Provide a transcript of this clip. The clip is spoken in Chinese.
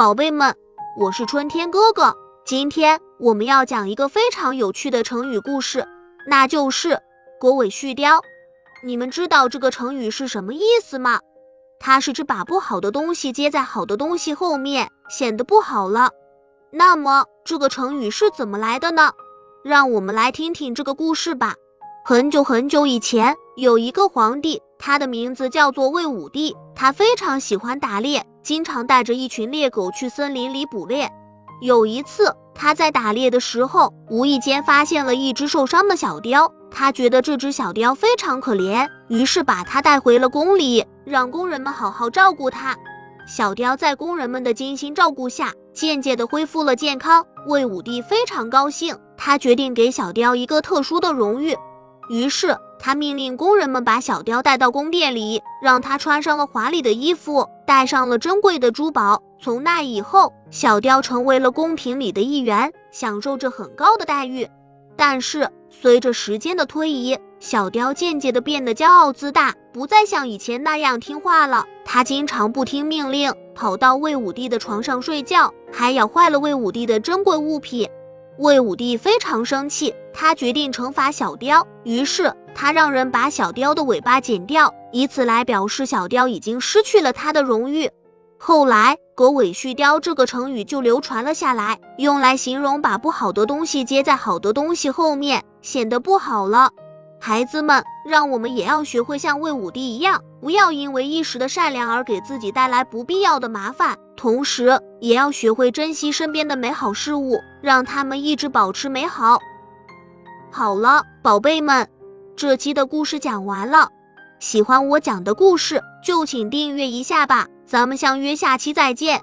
宝贝们，我是春天哥哥。今天我们要讲一个非常有趣的成语故事，那就是“狗尾续貂”。你们知道这个成语是什么意思吗？它是指把不好的东西接在好的东西后面，显得不好了。那么这个成语是怎么来的呢？让我们来听听这个故事吧。很久很久以前，有一个皇帝，他的名字叫做魏武帝，他非常喜欢打猎。经常带着一群猎狗去森林里捕猎。有一次，他在打猎的时候，无意间发现了一只受伤的小雕。他觉得这只小雕非常可怜，于是把它带回了宫里，让工人们好好照顾它。小雕在工人们的精心照顾下，渐渐地恢复了健康。魏武帝非常高兴，他决定给小雕一个特殊的荣誉。于是。他命令工人们把小雕带到宫殿里，让他穿上了华丽的衣服，戴上了珍贵的珠宝。从那以后，小雕成为了宫廷里的一员，享受着很高的待遇。但是，随着时间的推移，小雕渐渐地变得骄傲自大，不再像以前那样听话了。他经常不听命令，跑到魏武帝的床上睡觉，还咬坏了魏武帝的珍贵物品。魏武帝非常生气，他决定惩罚小雕。于是他让人把小雕的尾巴剪掉，以此来表示小雕已经失去了他的荣誉。后来“狗尾续貂”这个成语就流传了下来，用来形容把不好的东西接在好的东西后面，显得不好了。孩子们，让我们也要学会像魏武帝一样，不要因为一时的善良而给自己带来不必要的麻烦。同时，也要学会珍惜身边的美好事物，让他们一直保持美好。好了，宝贝们，这期的故事讲完了。喜欢我讲的故事，就请订阅一下吧。咱们相约下期再见。